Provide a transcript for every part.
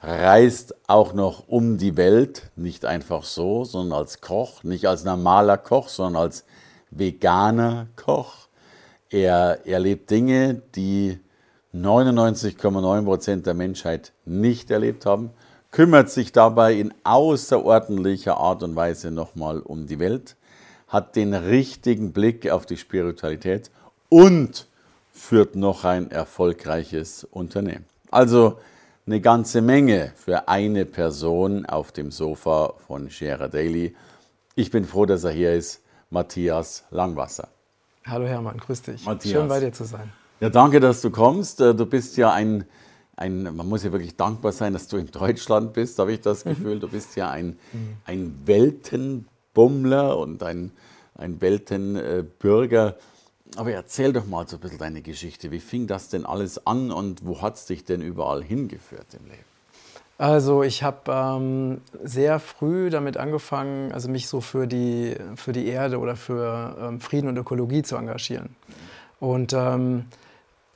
reist auch noch um die Welt, nicht einfach so, sondern als Koch, nicht als normaler Koch, sondern als veganer Koch. Er erlebt Dinge, die 99,9 Prozent der Menschheit nicht erlebt haben, kümmert sich dabei in außerordentlicher Art und Weise nochmal um die Welt, hat den richtigen Blick auf die Spiritualität und führt noch ein erfolgreiches Unternehmen. Also eine ganze Menge für eine Person auf dem Sofa von Scherer Daily. Ich bin froh, dass er hier ist, Matthias Langwasser. Hallo Hermann, grüß dich. Matthias. Schön bei dir zu sein. Ja, danke, dass du kommst. Äh, du bist ja ein, ein man muss ja wirklich dankbar sein, dass du in Deutschland bist, habe ich das mhm. Gefühl. Du bist ja ein, mhm. ein Weltenbummler und ein, ein Weltenbürger. Aber erzähl doch mal so ein bisschen deine Geschichte. Wie fing das denn alles an und wo hat es dich denn überall hingeführt im Leben? Also ich habe ähm, sehr früh damit angefangen, also mich so für die, für die Erde oder für ähm, Frieden und Ökologie zu engagieren. Und ähm,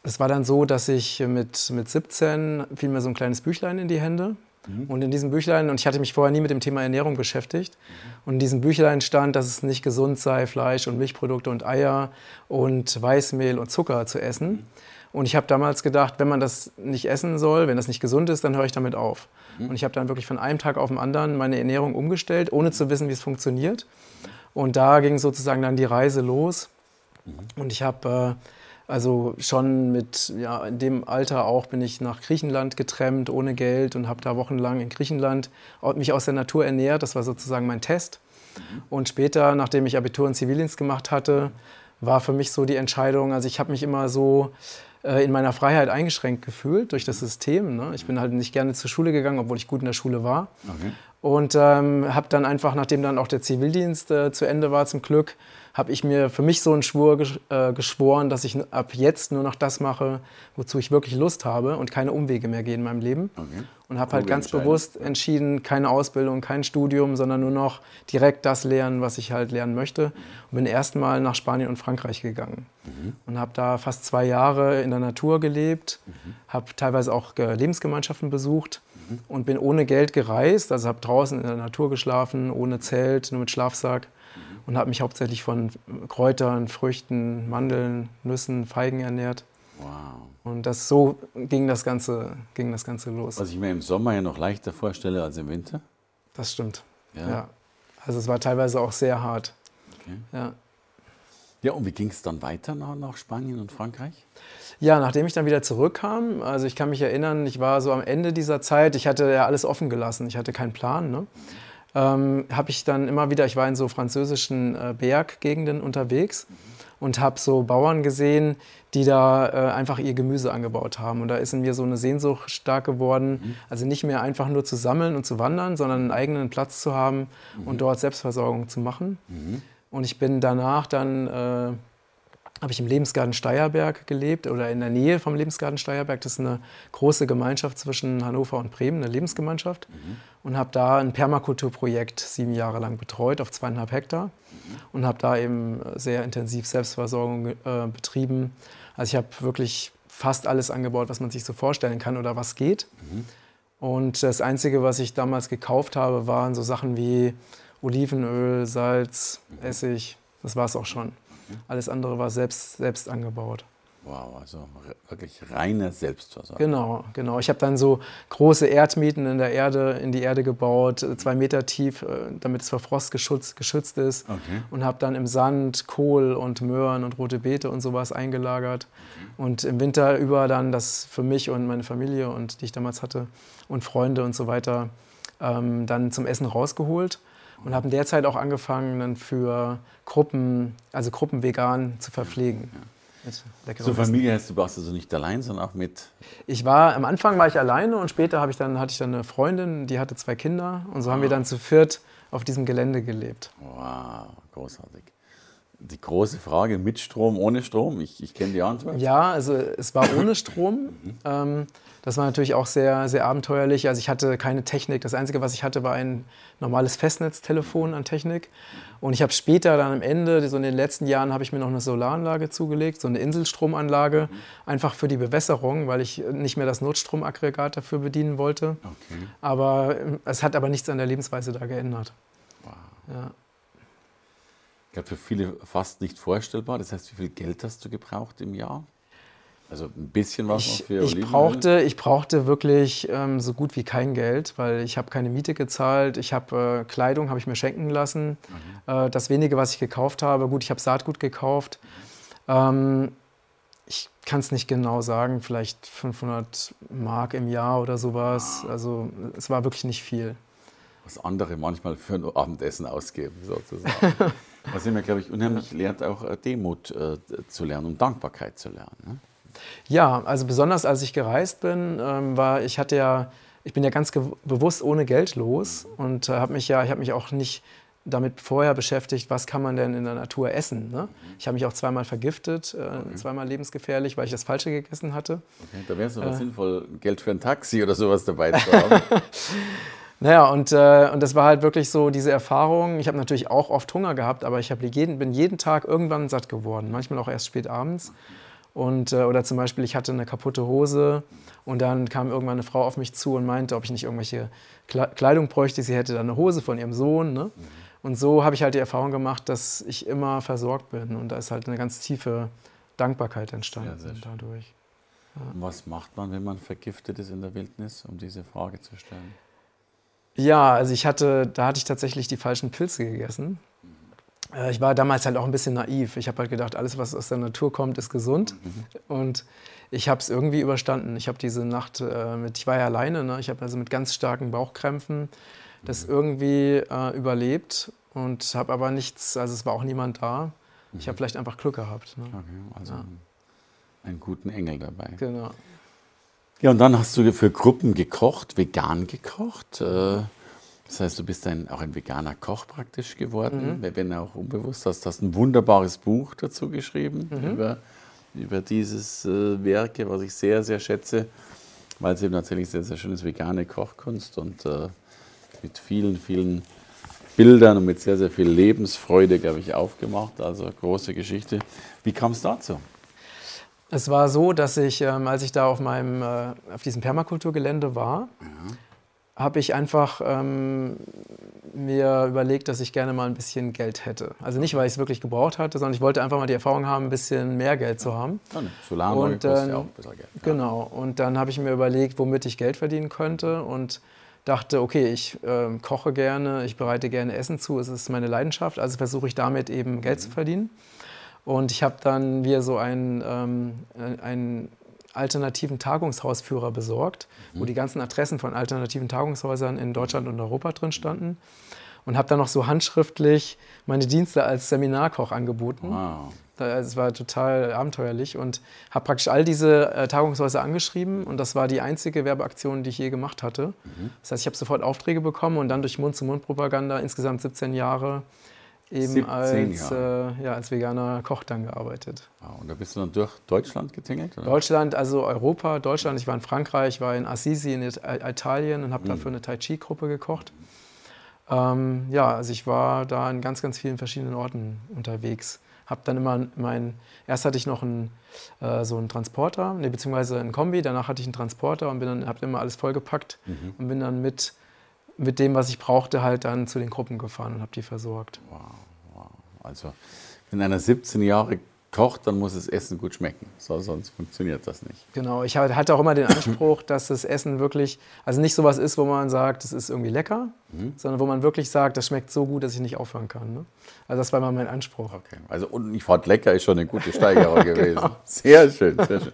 es war dann so, dass ich mit, mit 17 fiel mir so ein kleines Büchlein in die Hände. Mhm. Und in diesem Büchlein, und ich hatte mich vorher nie mit dem Thema Ernährung beschäftigt, mhm. und in diesem Büchlein stand, dass es nicht gesund sei, Fleisch und Milchprodukte und Eier und Weißmehl und Zucker zu essen. Mhm. Und ich habe damals gedacht, wenn man das nicht essen soll, wenn das nicht gesund ist, dann höre ich damit auf. Mhm. Und ich habe dann wirklich von einem Tag auf den anderen meine Ernährung umgestellt, ohne zu wissen, wie es funktioniert. Und da ging sozusagen dann die Reise los. Mhm. Und ich habe äh, also schon mit, ja, in dem Alter auch bin ich nach Griechenland getrennt, ohne Geld und habe da wochenlang in Griechenland mich aus der Natur ernährt. Das war sozusagen mein Test. Und später, nachdem ich Abitur und Zivildienst gemacht hatte, war für mich so die Entscheidung, also ich habe mich immer so äh, in meiner Freiheit eingeschränkt gefühlt durch das System. Ne? Ich bin halt nicht gerne zur Schule gegangen, obwohl ich gut in der Schule war. Okay. Und ähm, habe dann einfach, nachdem dann auch der Zivildienst äh, zu Ende war, zum Glück, habe ich mir für mich so einen Schwur äh, geschworen, dass ich ab jetzt nur noch das mache, wozu ich wirklich Lust habe und keine Umwege mehr gehe in meinem Leben. Okay. Und habe halt ganz bewusst entschieden, keine Ausbildung, kein Studium, sondern nur noch direkt das lernen, was ich halt lernen möchte. Und bin erstmal nach Spanien und Frankreich gegangen. Mhm. Und habe da fast zwei Jahre in der Natur gelebt, mhm. habe teilweise auch äh, Lebensgemeinschaften besucht mhm. und bin ohne Geld gereist. Also habe draußen in der Natur geschlafen, ohne Zelt, nur mit Schlafsack und habe mich hauptsächlich von Kräutern, Früchten, Mandeln, Nüssen, Feigen ernährt. Wow. Und das, so ging das, Ganze, ging das Ganze los. Was ich mir im Sommer ja noch leichter vorstelle als im Winter? Das stimmt. Ja. ja. Also es war teilweise auch sehr hart. Okay. Ja. Ja, und wie ging es dann weiter nach, nach Spanien und Frankreich? Ja, nachdem ich dann wieder zurückkam, also ich kann mich erinnern, ich war so am Ende dieser Zeit, ich hatte ja alles offen gelassen, ich hatte keinen Plan. Ne? ähm, habe ich dann immer wieder, ich war in so französischen äh, Berggegenden unterwegs und habe so Bauern gesehen, die da äh, einfach ihr Gemüse angebaut haben. Und da ist in mir so eine Sehnsucht stark geworden, mhm. also nicht mehr einfach nur zu sammeln und zu wandern, sondern einen eigenen Platz zu haben mhm. und dort Selbstversorgung zu machen. Mhm. Und ich bin danach dann äh, habe ich im Lebensgarten Steierberg gelebt oder in der Nähe vom Lebensgarten Steierberg. Das ist eine große Gemeinschaft zwischen Hannover und Bremen, eine Lebensgemeinschaft. Mhm. Und habe da ein Permakulturprojekt sieben Jahre lang betreut auf zweieinhalb Hektar mhm. und habe da eben sehr intensiv Selbstversorgung äh, betrieben. Also ich habe wirklich fast alles angebaut, was man sich so vorstellen kann oder was geht. Mhm. Und das Einzige, was ich damals gekauft habe, waren so Sachen wie Olivenöl, Salz, mhm. Essig. Das war es auch schon. Alles andere war selbst, selbst angebaut. Wow, also wirklich reine Selbstversorgung. Genau, genau. Ich habe dann so große Erdmieten in der Erde, in die Erde gebaut, äh, zwei Meter tief, äh, damit es vor Frost geschützt, geschützt ist. Okay. Und habe dann im Sand Kohl und Möhren und rote Beete und sowas eingelagert. Okay. Und im Winter über dann das für mich und meine Familie und die ich damals hatte und Freunde und so weiter ähm, dann zum Essen rausgeholt und haben derzeit auch angefangen, dann für Gruppen, also Gruppen vegan zu verpflegen. Ja. Zur Familie heißt, du warst also nicht allein, sondern auch mit. Ich war am Anfang war ich alleine und später ich dann, hatte ich dann eine Freundin, die hatte zwei Kinder und so haben wir ah. dann zu viert auf diesem Gelände gelebt. Wow, großartig. Die große Frage, mit Strom, ohne Strom? Ich, ich kenne die Antwort. Ja, also es war ohne Strom. ähm, das war natürlich auch sehr, sehr abenteuerlich. Also ich hatte keine Technik. Das Einzige, was ich hatte, war ein normales Festnetztelefon an Technik. Und ich habe später dann am Ende, so in den letzten Jahren, habe ich mir noch eine Solaranlage zugelegt, so eine Inselstromanlage, einfach für die Bewässerung, weil ich nicht mehr das Notstromaggregat dafür bedienen wollte. Okay. Aber äh, es hat aber nichts an der Lebensweise da geändert. Wow. Ja. Ich glaube, für viele fast nicht vorstellbar. Das heißt, wie viel Geld hast du gebraucht im Jahr? Also ein bisschen was Ich, noch für ich, brauchte, ich brauchte wirklich ähm, so gut wie kein Geld, weil ich habe keine Miete gezahlt. Ich habe äh, Kleidung, habe ich mir schenken lassen. Mhm. Äh, das wenige, was ich gekauft habe, gut, ich habe Saatgut gekauft. Ähm, ich kann es nicht genau sagen, vielleicht 500 Mark im Jahr oder sowas. Also es war wirklich nicht viel. was andere manchmal für ein Abendessen ausgeben, sozusagen. was mir, glaube ich, unheimlich lehrt, auch äh, Demut äh, zu lernen und Dankbarkeit zu lernen. Ne? Ja, also besonders als ich gereist bin, ähm, war ich hatte ja, ich bin ja ganz bewusst ohne Geld los und äh, habe mich ja, ich habe mich auch nicht damit vorher beschäftigt, was kann man denn in der Natur essen. Ne? Ich habe mich auch zweimal vergiftet, äh, zweimal lebensgefährlich, weil ich das Falsche gegessen hatte. Okay, da wäre es aber Äh. sinnvoll, Geld für ein Taxi oder sowas dabei zu haben. Naja, und, äh, und das war halt wirklich so diese Erfahrung. Ich habe natürlich auch oft Hunger gehabt, aber ich hab jeden, bin jeden Tag irgendwann satt geworden. Manchmal auch erst spät abends. Und, äh, oder zum Beispiel, ich hatte eine kaputte Hose und dann kam irgendwann eine Frau auf mich zu und meinte, ob ich nicht irgendwelche Kle- Kleidung bräuchte. Sie hätte dann eine Hose von ihrem Sohn. Ne? Und so habe ich halt die Erfahrung gemacht, dass ich immer versorgt bin. Und da ist halt eine ganz tiefe Dankbarkeit entstanden Ja, dadurch. Und was macht man, wenn man vergiftet ist in der Wildnis, um diese Frage zu stellen? Ja, also ich hatte, da hatte ich tatsächlich die falschen Pilze gegessen. Äh, Ich war damals halt auch ein bisschen naiv. Ich habe halt gedacht, alles, was aus der Natur kommt, ist gesund. Und ich habe es irgendwie überstanden. Ich habe diese Nacht äh, mit, ich war ja alleine, ne? ich habe also mit ganz starken Bauchkrämpfen das irgendwie äh, überlebt und habe aber nichts, also es war auch niemand da. Ich habe vielleicht einfach Glück gehabt. Ne? Okay, also einen, einen guten Engel dabei. Genau. Ja, und dann hast du für Gruppen gekocht, vegan gekocht. äh, Das heißt, du bist ein, auch ein veganer Koch praktisch geworden, Mhm. wenn- wenn auch unbewusst hast. Du hast ein wunderbares Buch dazu geschrieben Mhm. über, über dieses äh, Werke, was ich sehr, sehr schätze, weil es eben tatsächlich sehr, sehr schön ist, vegane Kochkunst und äh, mit vielen, vielen Bildern und mit sehr, sehr viel Lebensfreude, glaube ich, aufgemacht. Also große Geschichte. Wie kam es dazu? Es war so, dass ich, ähm, als ich da auf, meinem, äh, auf diesem Permakulturgelände war, habe ich einfach ähm, mir überlegt, dass ich gerne mal ein bisschen Geld hätte. Also nicht, weil ich es wirklich gebraucht hatte, sondern ich wollte einfach mal die Erfahrung haben, ein bisschen mehr Geld zu haben. Ja, ne, Solaranlage Und, kostet ja auch ein bisschen Geld. Ja. Genau. Und dann habe ich mir überlegt, womit ich Geld verdienen könnte und dachte, okay, ich ähm, koche gerne, ich bereite gerne Essen zu, es ist meine Leidenschaft, also versuche ich damit eben Geld zu verdienen. Und ich habe dann mir so einen, ähm, äh, einen alternativen Tagungshausführer besorgt, wo die ganzen Adressen von alternativen Tagungshäusern in Deutschland und Europa drin standen. Und habe dann noch so handschriftlich meine Dienste als Seminarkoch angeboten. Wow. Es war total abenteuerlich und habe praktisch all diese äh, Tagungshäuser angeschrieben und das war die einzige Werbeaktion, die ich je gemacht hatte. Das heißt, ich habe sofort Aufträge bekommen und dann durch Mund-zu-Mund-Propaganda insgesamt 17 Jahre eben 17 als, äh, ja, als veganer Koch dann gearbeitet. Wow. Und da bist du dann durch Deutschland getingelt? Oder? Deutschland, also Europa, Deutschland, ich war in Frankreich, war in Assisi in It- Italien und habe dafür eine Tai Chi-Gruppe gekocht. Ähm, ja, also ich war da in ganz, ganz vielen verschiedenen Orten unterwegs. Hab dann immer mein, erst hatte ich noch einen, äh, so einen Transporter, nee, beziehungsweise einen Kombi, danach hatte ich einen Transporter und bin dann, hab immer alles vollgepackt und bin dann mit, mit dem, was ich brauchte, halt dann zu den Gruppen gefahren und habe die versorgt. Wow, wow. Also, wenn einer 17 Jahre kocht, dann muss das Essen gut schmecken. So, sonst funktioniert das nicht. Genau, ich hatte auch immer den Anspruch, dass das Essen wirklich, also nicht sowas ist, wo man sagt, das ist irgendwie lecker, sondern wo man wirklich sagt, das schmeckt so gut, dass ich nicht aufhören kann. Ne? Also das war immer mein Anspruch. Okay. Also, und ich fand lecker ist schon eine gute Steigerung gewesen. Sehr schön, sehr schön.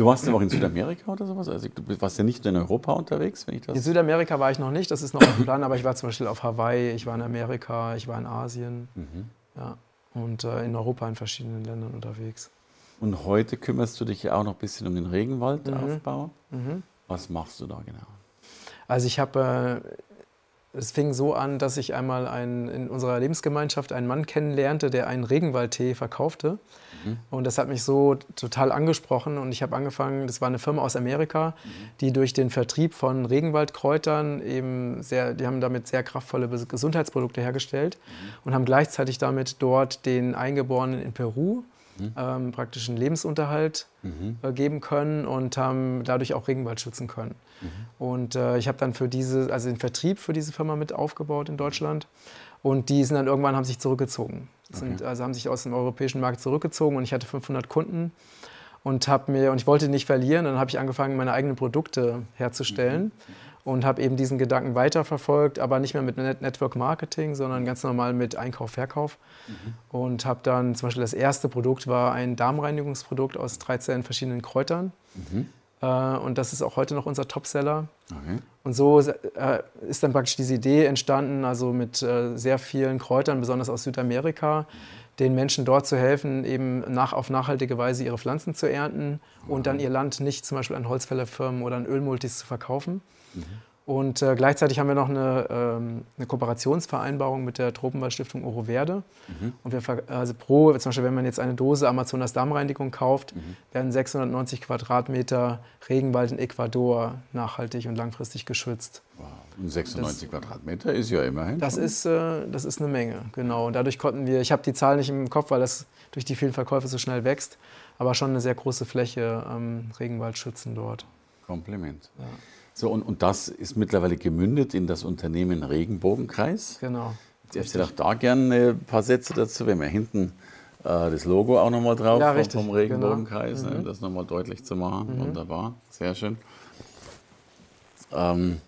Du warst ja auch in Südamerika oder sowas? Also, du warst ja nicht in Europa unterwegs, wenn ich In das. Südamerika war ich noch nicht, das ist noch dem Plan, aber ich war zum Beispiel auf Hawaii, ich war in Amerika, ich war in Asien ja, und äh, in Europa in verschiedenen Ländern unterwegs. Und heute kümmerst du dich ja auch noch ein bisschen um den Regenwaldaufbau. Was machst du da genau? Also ich habe es fing so an, dass ich einmal einen, in unserer Lebensgemeinschaft einen Mann kennenlernte, der einen Regenwaldtee verkaufte. Mhm. Und das hat mich so total angesprochen. Und ich habe angefangen, das war eine Firma aus Amerika, mhm. die durch den Vertrieb von Regenwaldkräutern eben sehr, die haben damit sehr kraftvolle Gesundheitsprodukte hergestellt mhm. und haben gleichzeitig damit dort den Eingeborenen in Peru mhm. ähm, praktisch einen Lebensunterhalt mhm. äh, geben können und haben dadurch auch Regenwald schützen können. Mhm. Und äh, ich habe dann für diese, also den Vertrieb für diese Firma mit aufgebaut in Deutschland. Und die sind dann irgendwann haben sich zurückgezogen. Sind, Also haben sich aus dem europäischen Markt zurückgezogen und ich hatte 500 Kunden und habe mir und ich wollte nicht verlieren. Dann habe ich angefangen, meine eigenen Produkte herzustellen. Mhm und habe eben diesen Gedanken weiterverfolgt, aber nicht mehr mit Network Marketing, sondern ganz normal mit Einkauf, Verkauf. Mhm. Und habe dann zum Beispiel das erste Produkt war ein Darmreinigungsprodukt aus 13 verschiedenen Kräutern. Mhm. Äh, und das ist auch heute noch unser Topseller. Okay. Und so äh, ist dann praktisch diese Idee entstanden, also mit äh, sehr vielen Kräutern, besonders aus Südamerika, den Menschen dort zu helfen, eben nach, auf nachhaltige Weise ihre Pflanzen zu ernten und dann ihr Land nicht zum Beispiel an Holzfällerfirmen oder an Ölmultis zu verkaufen. Mhm. Und äh, gleichzeitig haben wir noch eine, ähm, eine Kooperationsvereinbarung mit der Tropenwaldstiftung Oro Verde. Mhm. Und wir, also pro, zum Beispiel, wenn man jetzt eine Dose Amazonas Darmreinigung kauft, mhm. werden 690 Quadratmeter Regenwald in Ecuador nachhaltig und langfristig geschützt. Wow. Und 96 das, Quadratmeter ist ja immerhin. Das ist, äh, das ist eine Menge, genau. Und dadurch konnten wir, ich habe die Zahl nicht im Kopf, weil das durch die vielen Verkäufe so schnell wächst, aber schon eine sehr große Fläche ähm, Regenwald schützen dort. Kompliment. Ja. So, und, und das ist mittlerweile gemündet in das Unternehmen Regenbogenkreis. Genau. Ich erzähle auch da gerne ein paar Sätze dazu. Wir haben ja hinten äh, das Logo auch nochmal drauf ja, vom, vom Regenbogenkreis, genau. ne, mhm. das nochmal deutlich zu machen. Mhm. Wunderbar, sehr schön. Ähm,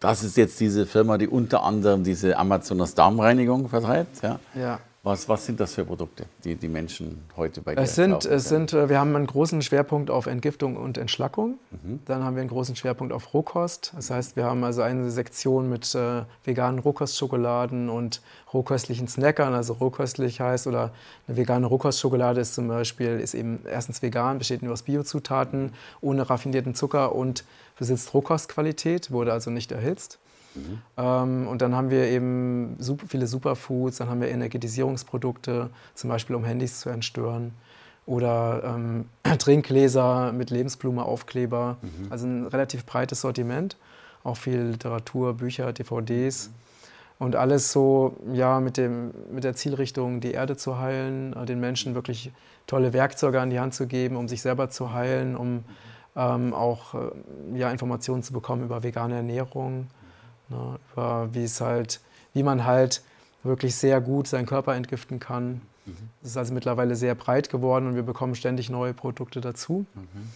das ist jetzt diese Firma, die unter anderem diese Amazonas Darmreinigung vertreibt. Ja? ja. Was, was sind das für Produkte, die die Menschen heute bei dir es sind, es sind, äh, Wir haben einen großen Schwerpunkt auf Entgiftung und Entschlackung. Mhm. Dann haben wir einen großen Schwerpunkt auf Rohkost. Das heißt, wir haben also eine Sektion mit äh, veganen Rohkostschokoladen und rohköstlichen Snackern. Also rohköstlich heißt oder eine vegane Rohkostschokolade ist zum Beispiel ist eben erstens vegan, besteht nur aus Biozutaten, ohne raffinierten Zucker und besitzt Rohkostqualität, wurde also nicht erhitzt. Mhm. Ähm, und dann haben wir eben super, viele Superfoods, dann haben wir Energetisierungsprodukte, zum Beispiel um Handys zu entstören. Oder ähm, Trinkgläser mit Lebensblume-Aufkleber. Mhm. Also ein relativ breites Sortiment. Auch viel Literatur, Bücher, DVDs. Mhm. Und alles so ja, mit, dem, mit der Zielrichtung, die Erde zu heilen, äh, den Menschen wirklich tolle Werkzeuge an die Hand zu geben, um sich selber zu heilen, um ähm, auch äh, ja, Informationen zu bekommen über vegane Ernährung, Ne, über wie es halt, wie man halt wirklich sehr gut seinen Körper entgiften kann. Es mhm. ist also mittlerweile sehr breit geworden und wir bekommen ständig neue Produkte dazu. Mhm.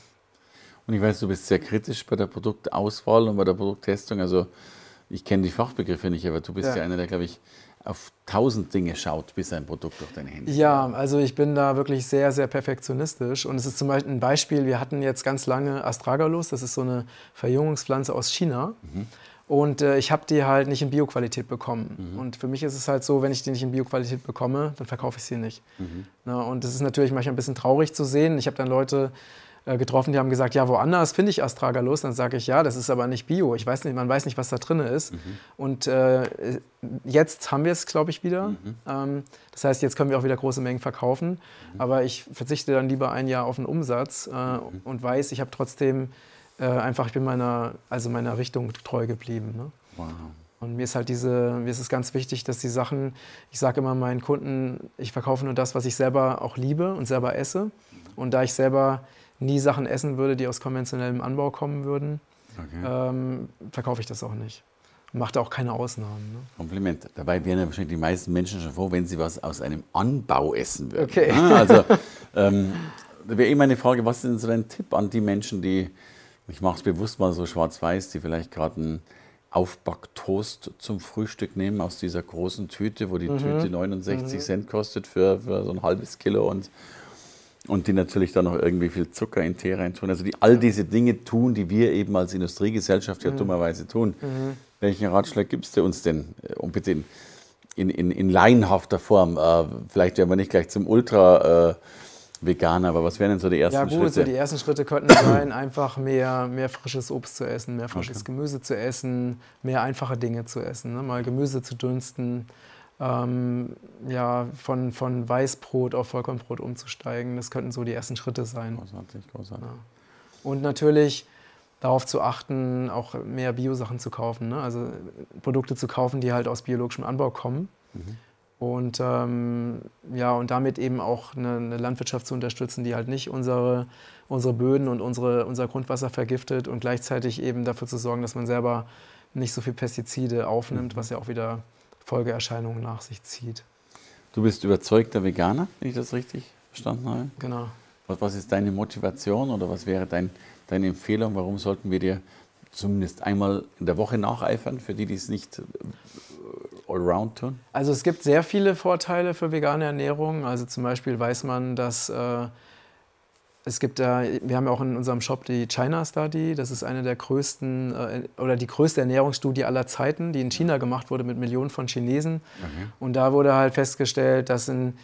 Und ich weiß, du bist sehr kritisch bei der Produktauswahl und bei der Produkttestung. Also ich kenne die Fachbegriffe nicht, aber du bist ja, ja einer, der, glaube ich, auf tausend Dinge schaut, bis ein Produkt durch deine Hände Ja, also ich bin da wirklich sehr, sehr perfektionistisch. Und es ist zum Beispiel ein Beispiel, wir hatten jetzt ganz lange Astragalus, das ist so eine Verjüngungspflanze aus China. Mhm. Und äh, ich habe die halt nicht in Bioqualität bekommen. Mhm. Und für mich ist es halt so, wenn ich die nicht in Bioqualität bekomme, dann verkaufe ich sie nicht. Mhm. Na, und das ist natürlich manchmal ein bisschen traurig zu sehen. Ich habe dann Leute äh, getroffen, die haben gesagt, ja, woanders finde ich Astragalus. Dann sage ich, ja, das ist aber nicht Bio. Ich weiß nicht, man weiß nicht, was da drin ist. Mhm. Und äh, jetzt haben wir es, glaube ich, wieder. Mhm. Ähm, das heißt, jetzt können wir auch wieder große Mengen verkaufen. Mhm. Aber ich verzichte dann lieber ein Jahr auf den Umsatz äh, mhm. und weiß, ich habe trotzdem äh, einfach, ich bin meiner, also meiner Richtung treu geblieben. Ne? Wow. Und mir ist halt diese, mir ist es ganz wichtig, dass die Sachen, ich sage immer meinen Kunden, ich verkaufe nur das, was ich selber auch liebe und selber esse. Und da ich selber nie Sachen essen würde, die aus konventionellem Anbau kommen würden, okay. ähm, verkaufe ich das auch nicht. Da auch keine Ausnahmen. Ne? Kompliment. Dabei wären ja wahrscheinlich die meisten Menschen schon froh, wenn sie was aus einem Anbau essen würden. Okay. Also, ähm, da wäre eben eine Frage, was ist denn so dein Tipp an die Menschen, die ich mache es bewusst mal so schwarz-weiß, die vielleicht gerade einen Aufbacktoast zum Frühstück nehmen aus dieser großen Tüte, wo die mhm. Tüte 69 mhm. Cent kostet für, für so ein halbes Kilo und, und die natürlich dann noch irgendwie viel Zucker in Tee reintun. Also die all diese Dinge tun, die wir eben als Industriegesellschaft ja mhm. dummerweise tun. Mhm. Welchen Ratschlag gibst du uns denn? Äh, und bitte in, in, in, in laienhafter Form. Äh, vielleicht werden wir nicht gleich zum Ultra. Äh, Veganer, aber was wären denn so die ersten Schritte? Ja gut, Schritte? so die ersten Schritte könnten sein, einfach mehr, mehr frisches Obst zu essen, mehr frisches okay. Gemüse zu essen, mehr einfache Dinge zu essen, ne? mal Gemüse zu dünsten, ähm, ja, von, von Weißbrot auf Vollkornbrot umzusteigen. Das könnten so die ersten Schritte sein. Großartig, großartig. Ja. Und natürlich darauf zu achten, auch mehr Biosachen zu kaufen. Ne? Also Produkte zu kaufen, die halt aus biologischem Anbau kommen. Mhm. Und, ähm, ja, und damit eben auch eine, eine, Landwirtschaft zu unterstützen, die halt nicht unsere, unsere Böden und unsere, unser Grundwasser vergiftet und gleichzeitig eben dafür zu sorgen, dass man selber nicht so viel Pestizide aufnimmt, mhm. was ja auch wieder Folgeerscheinungen nach sich zieht. Du bist überzeugter Veganer, wenn ich das richtig verstanden habe? Genau. Was, was ist deine Motivation oder was wäre dein, deine Empfehlung? Warum sollten wir dir zumindest einmal in der Woche nacheifern, für die, die es nicht allround tun? Also es gibt sehr viele Vorteile für vegane Ernährung. Also zum Beispiel weiß man, dass äh, es gibt da, wir haben ja auch in unserem Shop die China Study. Das ist eine der größten äh, oder die größte Ernährungsstudie aller Zeiten, die in China gemacht wurde mit Millionen von Chinesen. Okay. Und da wurde halt festgestellt, dass in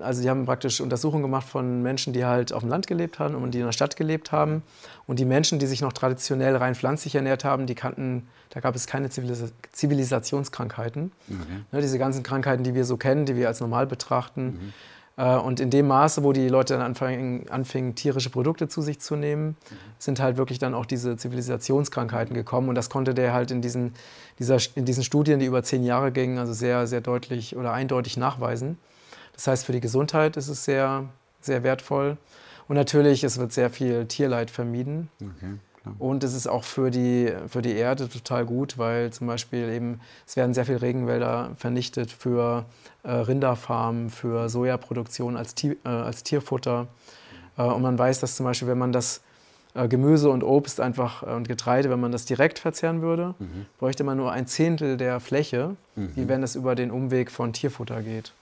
also die haben praktisch Untersuchungen gemacht von Menschen, die halt auf dem Land gelebt haben und die in der Stadt gelebt haben. Und die Menschen, die sich noch traditionell rein pflanzlich ernährt haben, die kannten, da gab es keine Zivilis Zivilisationskrankheiten. Okay. Ne, diese ganzen Krankheiten, die wir so kennen, die wir als normal betrachten. Mhm. Äh, und in dem Maße, wo die Leute dann anfingen, anfingen, tierische Produkte zu sich zu nehmen, mhm. sind halt wirklich dann auch diese Zivilisationskrankheiten gekommen. Und das konnte der halt in diesen, dieser, in diesen Studien, die über zehn Jahre gingen, also sehr, sehr deutlich oder eindeutig nachweisen. Das heißt, für die Gesundheit ist es sehr, sehr wertvoll. Und natürlich, es wird sehr viel Tierleid vermieden. Okay. Und es ist auch für die, für die Erde total gut, weil zum Beispiel eben, es werden sehr viele Regenwälder vernichtet für äh, Rinderfarmen, für Sojaproduktion als, Tier, äh, als Tierfutter. Äh, und man weiß, dass zum Beispiel, wenn man das äh, Gemüse und Obst einfach äh, und Getreide, wenn man das direkt verzehren würde, mhm. bräuchte man nur ein Zehntel der Fläche, mhm. wie wenn es über den Umweg von Tierfutter geht.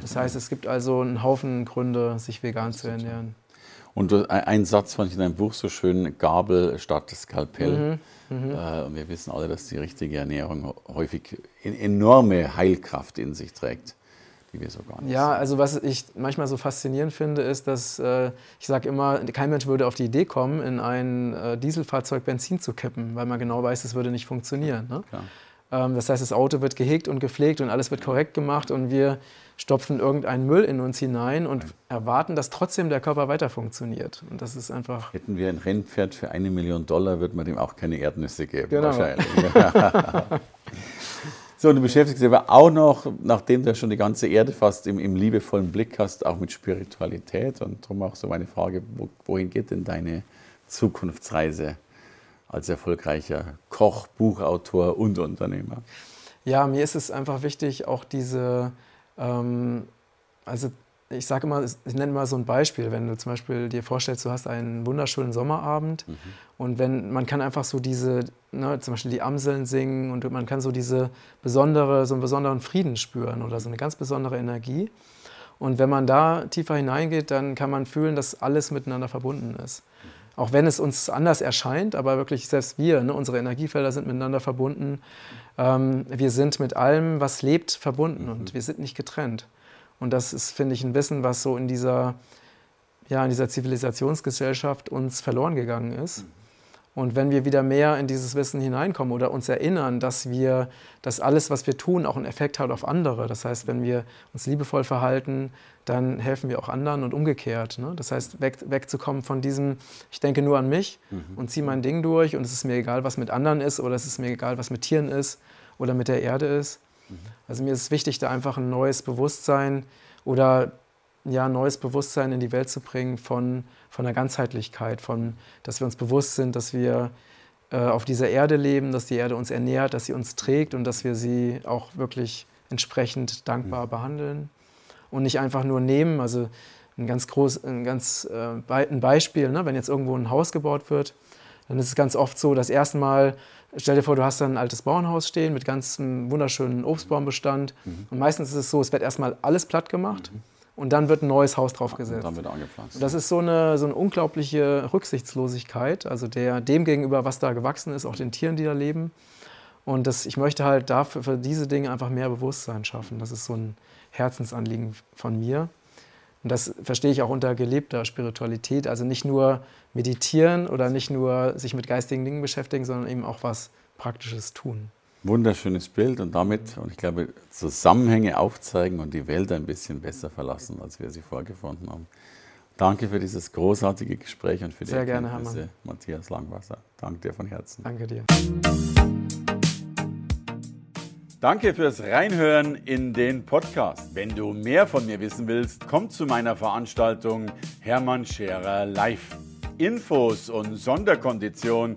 Das heißt, es gibt also einen Haufen Gründe, sich vegan zu ernähren. Und ein Satz fand ich in deinem Buch so schön, Gabel statt Skalpell. Mhm, mhm. Äh, und wir wissen alle, dass die richtige Ernährung häufig enorme Heilkraft in sich trägt, die wir so gar nicht Ja, sehen. also was ich manchmal so faszinierend finde, ist, dass äh, ich sage immer, kein Mensch würde auf die Idee kommen, in ein äh, Dieselfahrzeug Benzin zu kippen, weil man genau weiß, es würde nicht funktionieren. Ne? Ähm, das heißt, das Auto wird gehegt und gepflegt und alles wird korrekt gemacht und wir stopfen irgendeinen Müll in uns hinein und erwarten, dass trotzdem der Körper weiter funktioniert. Und das ist einfach. Hätten wir ein Rennpferd für eine Million Dollar, würde man dem auch keine Erdnüsse geben. Genau. Wahrscheinlich. so, und du beschäftigst dich aber auch noch, nachdem du schon die ganze Erde fast im, im liebevollen Blick hast, auch mit Spiritualität. Und darum auch so meine Frage: wo, wohin geht denn deine Zukunftsreise als erfolgreicher Koch, Buchautor und Unternehmer? Ja, mir ist es einfach wichtig, auch diese ähm, also ich sage immer, ich nenne mal so ein Beispiel, wenn du zum Beispiel dir vorstellst, du hast einen wunderschönen Sommerabend mhm. und wenn man kann einfach so diese, ne, zum Beispiel die Amseln singen und man kann so diese besondere, so einen besonderen Frieden spüren oder so eine ganz besondere Energie. Und wenn man da tiefer hineingeht, dann kann man fühlen, dass alles miteinander verbunden ist. Mhm. Auch wenn es uns anders erscheint, aber wirklich selbst wir, ne, unsere Energiefelder sind miteinander verbunden. Ähm, wir sind mit allem, was lebt, verbunden mhm. und wir sind nicht getrennt. Und das ist, finde ich, ein Wissen, was so in dieser, ja, in dieser Zivilisationsgesellschaft uns verloren gegangen ist. Mhm. Und wenn wir wieder mehr in dieses Wissen hineinkommen oder uns erinnern, dass wir, dass alles, was wir tun, auch einen Effekt hat auf andere. Das heißt, wenn wir uns liebevoll verhalten, dann helfen wir auch anderen und umgekehrt. Ne? Das heißt, weg, wegzukommen von diesem, ich denke nur an mich mhm. und ziehe mein Ding durch und es ist mir egal, was mit anderen ist oder es ist mir egal, was mit Tieren ist oder mit der Erde ist. Mhm. Also mir ist es wichtig, da einfach ein neues Bewusstsein oder ja, neues Bewusstsein in die Welt zu bringen von, von der Ganzheitlichkeit, von, dass wir uns bewusst sind, dass wir äh, auf dieser Erde leben, dass die Erde uns ernährt, dass sie uns trägt und dass wir sie auch wirklich entsprechend dankbar mhm. behandeln und nicht einfach nur nehmen. Also ein ganz groß, ein ganz äh, ein Beispiel, ne? wenn jetzt irgendwo ein Haus gebaut wird, dann ist es ganz oft so, das erste Mal, stell dir vor, du hast da ein altes Bauernhaus stehen mit ganz wunderschönen Obstbaumbestand. Mhm. Und meistens ist es so, es wird erstmal alles platt gemacht. Mhm und dann wird ein neues Haus draufgesetzt. Und dann wird angepflanzt. Und das ist so eine, so eine unglaubliche Rücksichtslosigkeit, also der, dem gegenüber, was da gewachsen ist, auch den Tieren, die da leben. Und das, ich möchte halt dafür, für diese Dinge einfach mehr Bewusstsein schaffen. Das ist so ein Herzensanliegen von mir. Und das verstehe ich auch unter gelebter Spiritualität. Also nicht nur meditieren oder nicht nur sich mit geistigen Dingen beschäftigen, sondern eben auch was Praktisches tun. Wunderschönes Bild und damit, und ich glaube, Zusammenhänge aufzeigen und die Welt ein bisschen besser verlassen, als wir sie vorgefunden haben. Danke für dieses großartige Gespräch und für die Sehr gerne, Hermann. Matthias Langwasser. Danke dir von Herzen. Danke dir. Danke fürs Reinhören in den Podcast. Wenn du mehr von mir wissen willst, komm zu meiner Veranstaltung Hermann Scherer Live. Infos und Sonderkonditionen